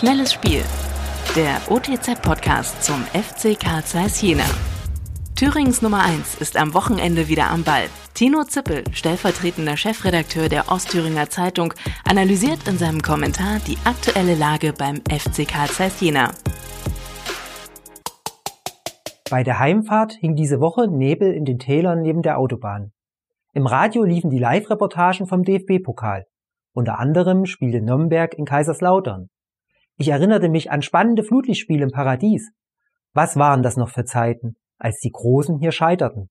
Schnelles Spiel. Der OTZ-Podcast zum FC Karl Zeiss Jena. Thürings Nummer 1 ist am Wochenende wieder am Ball. Tino Zippel, stellvertretender Chefredakteur der Ostthüringer Zeitung, analysiert in seinem Kommentar die aktuelle Lage beim FC Karl Zeiss Jena. Bei der Heimfahrt hing diese Woche Nebel in den Tälern neben der Autobahn. Im Radio liefen die Live-Reportagen vom DFB-Pokal. Unter anderem spielte Nürnberg in Kaiserslautern. Ich erinnerte mich an spannende Flutlichtspiele im Paradies. Was waren das noch für Zeiten, als die Großen hier scheiterten?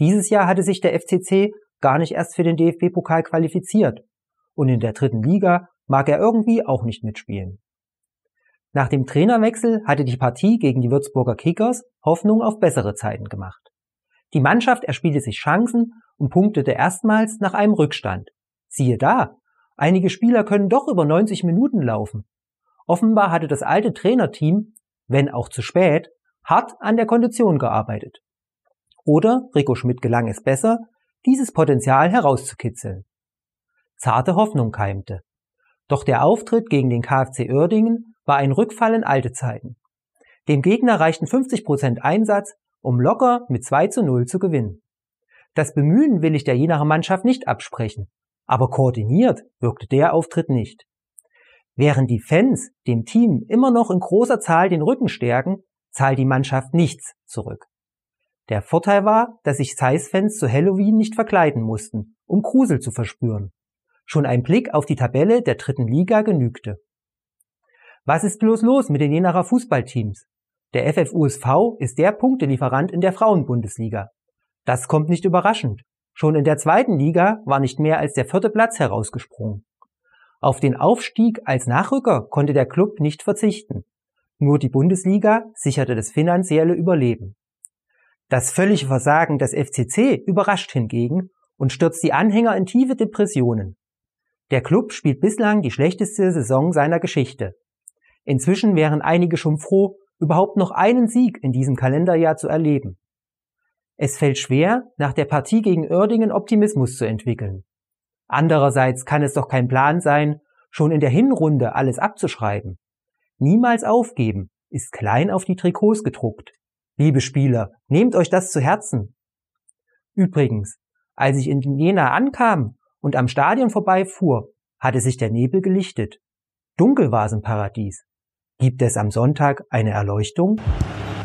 Dieses Jahr hatte sich der FCC gar nicht erst für den DFB-Pokal qualifiziert. Und in der dritten Liga mag er irgendwie auch nicht mitspielen. Nach dem Trainerwechsel hatte die Partie gegen die Würzburger Kickers Hoffnung auf bessere Zeiten gemacht. Die Mannschaft erspielte sich Chancen und punktete erstmals nach einem Rückstand. Siehe da, einige Spieler können doch über 90 Minuten laufen. Offenbar hatte das alte Trainerteam, wenn auch zu spät, hart an der Kondition gearbeitet. Oder Rico Schmidt gelang es besser, dieses Potenzial herauszukitzeln. Zarte Hoffnung keimte. Doch der Auftritt gegen den KfC Oerdingen war ein Rückfall in alte Zeiten. Dem Gegner reichten 50% Einsatz, um locker mit 2 zu 0 zu gewinnen. Das Bemühen will ich der Jenacher Mannschaft nicht absprechen, aber koordiniert wirkte der Auftritt nicht. Während die Fans dem Team immer noch in großer Zahl den Rücken stärken, zahlt die Mannschaft nichts zurück. Der Vorteil war, dass sich Zeiss-Fans zu Halloween nicht verkleiden mussten, um Grusel zu verspüren. Schon ein Blick auf die Tabelle der dritten Liga genügte. Was ist bloß los mit den Jenacher Fußballteams? Der FFUSV ist der Punktelieferant in der Frauenbundesliga. Das kommt nicht überraschend. Schon in der zweiten Liga war nicht mehr als der vierte Platz herausgesprungen. Auf den Aufstieg als Nachrücker konnte der Club nicht verzichten. Nur die Bundesliga sicherte das finanzielle Überleben. Das völlige Versagen des FCC überrascht hingegen und stürzt die Anhänger in tiefe Depressionen. Der Club spielt bislang die schlechteste Saison seiner Geschichte. Inzwischen wären einige schon froh, überhaupt noch einen Sieg in diesem Kalenderjahr zu erleben. Es fällt schwer, nach der Partie gegen Oerdingen Optimismus zu entwickeln. Andererseits kann es doch kein Plan sein, schon in der Hinrunde alles abzuschreiben. Niemals aufgeben ist klein auf die Trikots gedruckt. Liebe Spieler, nehmt euch das zu Herzen. Übrigens, als ich in Jena ankam und am Stadion vorbeifuhr, hatte sich der Nebel gelichtet. Dunkel war es im Paradies. Gibt es am Sonntag eine Erleuchtung?